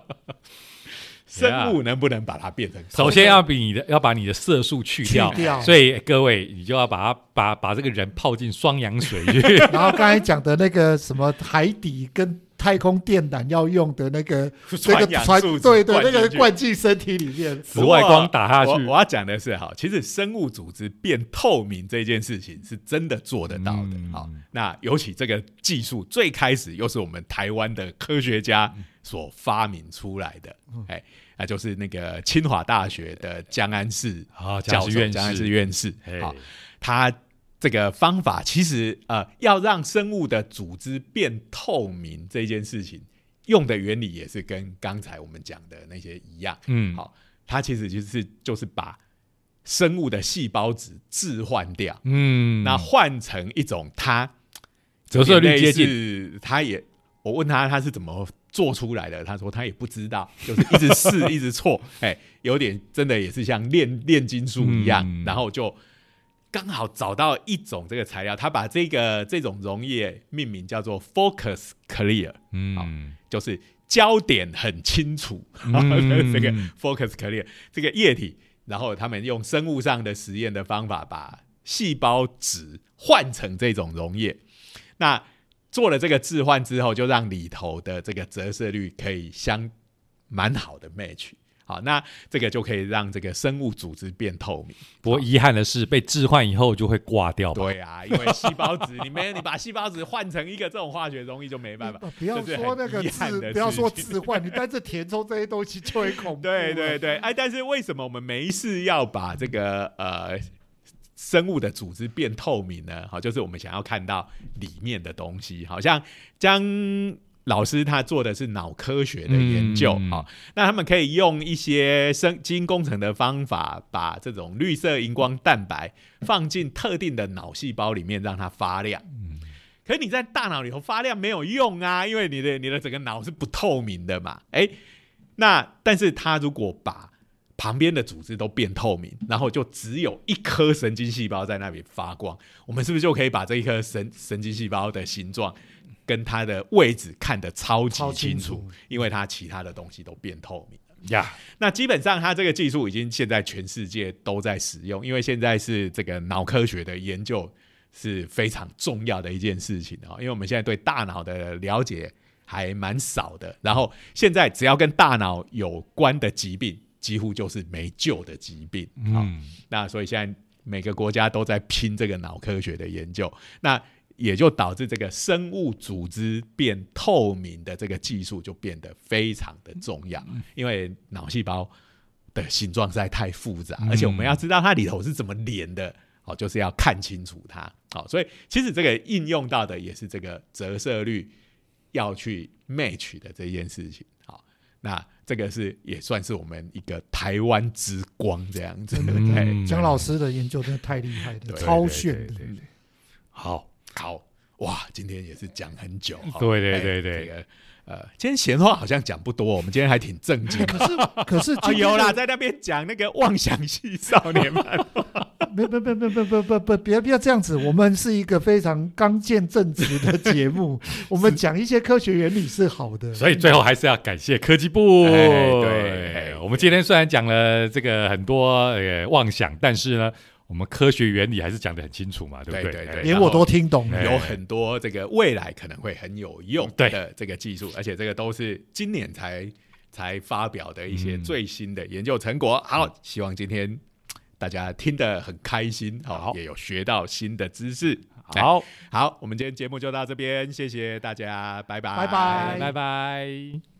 生物能不能把它变成？首先要比你的要把你的色素去掉，所以各位你就要把它把把这个人泡进双氧水去。然后刚才讲的那个什么海底跟。太空电缆要用的那个 那个传对对，那个灌进身体里面，紫外光打下去。我要讲的是，哈，其实生物组织变透明这件事情是真的做得到的。好，那尤其这个技术最开始又是我们台湾的科学家所发明出来的，哎，那就是那个清华大学的江安世啊教授，江安世院士，好，他。这个方法其实呃，要让生物的组织变透明这件事情，用的原理也是跟刚才我们讲的那些一样。嗯，好，它其实就是就是把生物的细胞质置换掉，嗯，那换成一种它折射率接近，他也我问他他是怎么做出来的，他说他也不知道，就是一直试 一直错，哎，有点真的也是像炼炼金术一样，然后就。刚好找到一种这个材料，他把这个这种溶液命名叫做 Focus Clear，嗯，就是焦点很清楚，这个 Focus Clear 这个液体，然后他们用生物上的实验的方法，把细胞质换成这种溶液，那做了这个置换之后，就让里头的这个折射率可以相蛮好的 match。好，那这个就可以让这个生物组织变透明。不过遗憾的是，被置换以后就会挂掉。对啊，因为细胞质，你没有你把细胞质换成一个这种化学东西就没办法。不要说那个置，不要说置换，你单是填充这些东西就会恐怖。对对对，哎，但是为什么我们没事要把这个呃生物的组织变透明呢？好，就是我们想要看到里面的东西，好像将。老师他做的是脑科学的研究啊，那他们可以用一些生基因工程的方法，把这种绿色荧光蛋白放进特定的脑细胞里面，让它发亮。嗯，可是你在大脑里头发亮没有用啊，因为你的你的整个脑是不透明的嘛。哎，那但是他如果把旁边的组织都变透明，然后就只有一颗神经细胞在那里发光，我们是不是就可以把这一颗神神经细胞的形状？跟它的位置看得超级清楚，因为它其他的东西都变透明了呀。那基本上，它这个技术已经现在全世界都在使用，因为现在是这个脑科学的研究是非常重要的一件事情啊。因为我们现在对大脑的了解还蛮少的，然后现在只要跟大脑有关的疾病，几乎就是没救的疾病。嗯，那所以现在每个国家都在拼这个脑科学的研究。那也就导致这个生物组织变透明的这个技术就变得非常的重要，因为脑细胞的形状实在太复杂，而且我们要知道它里头是怎么连的，哦，就是要看清楚它，好，所以其实这个应用到的也是这个折射率要去 match 的这件事情，好，那这个是也算是我们一个台湾之光这样子，对，江老师的研究真的太厉害了，超炫的，好。好哇，今天也是讲很久。对对对对，这个呃，今天闲话好像讲不多，我们今天还挺正经。可是可是啊，有啦，在那边讲那个妄想系少年漫画。不不不不不不不不，要不要这样子，我们是一个非常刚健正直的节目，我们讲一些科学原理是好的。所以最后还是要感谢科技部。对，我们今天虽然讲了这个很多呃妄想，但是呢。我们科学原理还是讲的很清楚嘛，对不对？连我都听懂了，有很多这个未来可能会很有用的这个技术，而且这个都是今年才才发表的一些最新的研究成果。好，希望今天大家听得很开心，好，也有学到新的知识。好。好，我们今天节目就到这边，谢谢大家，拜拜，拜拜，拜拜。